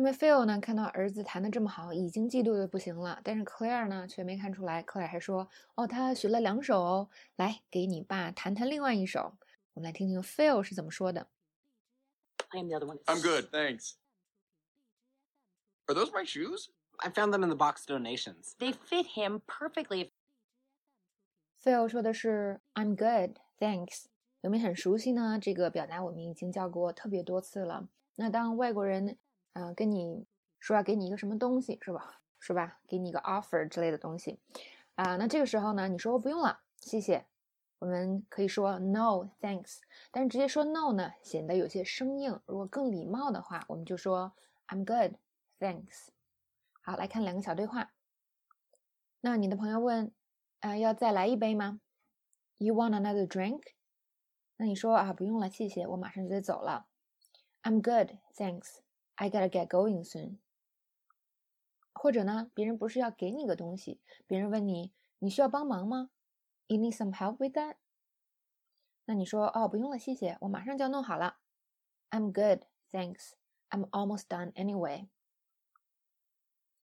那么 Phil 呢，看到儿子弹的这么好，已经嫉妒的不行了。但是 Claire 呢，却没看出来。Claire 还说：“哦，他学了两首哦，来给你爸弹弹另外一首。”我们来听听 Phil 是怎么说的。Playing the other one. I'm good, thanks. Are those my shoes? I found them in the box donations. They fit him perfectly. Phil 说的是 "I'm good, thanks"，有没有很熟悉呢？这个表达我们已经教过特别多次了。那当外国人嗯，跟你说要给你一个什么东西是吧？是吧？给你一个 offer 之类的东西啊。那这个时候呢，你说不用了，谢谢。我们可以说 no thanks，但是直接说 no 呢，显得有些生硬。如果更礼貌的话，我们就说 I'm good thanks。好，来看两个小对话。那你的朋友问，啊，要再来一杯吗？You want another drink？那你说啊，不用了，谢谢，我马上就得走了。I'm good thanks。I gotta get going soon。或者呢，别人不是要给你个东西，别人问你，你需要帮忙吗？You need some help with that？那你说，哦，不用了，谢谢，我马上就要弄好了。I'm good, thanks. I'm almost done anyway。